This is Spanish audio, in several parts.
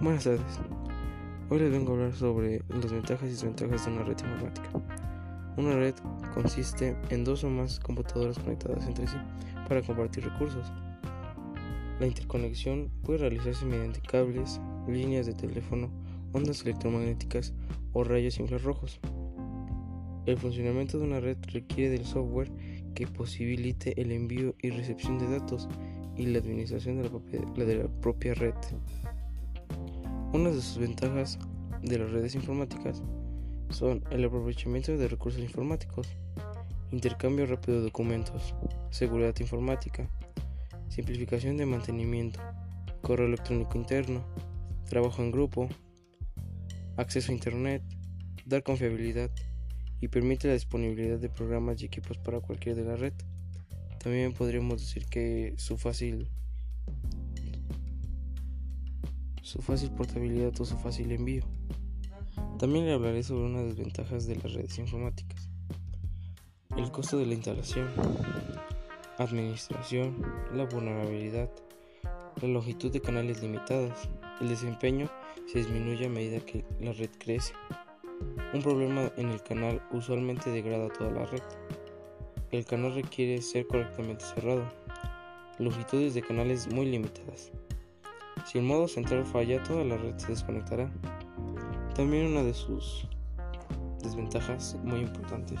Buenas tardes. Hoy les vengo a hablar sobre las ventajas y desventajas de una red informática. Una red consiste en dos o más computadoras conectadas entre sí para compartir recursos. La interconexión puede realizarse mediante cables, líneas de teléfono, ondas electromagnéticas o rayos infrarrojos. El funcionamiento de una red requiere del software que posibilite el envío y recepción de datos y la administración de la propia, de la propia red. Una de sus ventajas de las redes informáticas son el aprovechamiento de recursos informáticos, intercambio rápido de documentos, seguridad informática, simplificación de mantenimiento, correo electrónico interno, trabajo en grupo, acceso a Internet, dar confiabilidad y permite la disponibilidad de programas y equipos para cualquier de la red. También podríamos decir que su fácil su fácil portabilidad o su fácil envío. También le hablaré sobre unas desventajas de las redes informáticas. El costo de la instalación, administración, la vulnerabilidad, la longitud de canales limitadas, el desempeño se disminuye a medida que la red crece. Un problema en el canal usualmente degrada toda la red. El canal requiere ser correctamente cerrado. Longitudes de canales muy limitadas. Si el modo central falla, toda la red se desconectará. También una de sus desventajas muy importantes,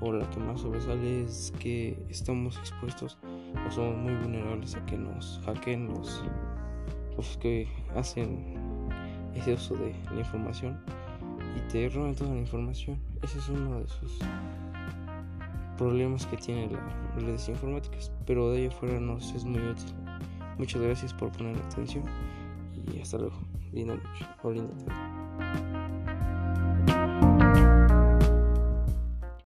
o la que más sobresale, es que estamos expuestos o somos muy vulnerables a que nos hackeen los, los que hacen ese uso de la información y te roban toda la información. Ese es uno de sus problemas que tiene las redes informáticas, pero de ahí afuera nos es muy útil. Muchas gracias por poner atención y hasta luego. Linda noche o linda tarde.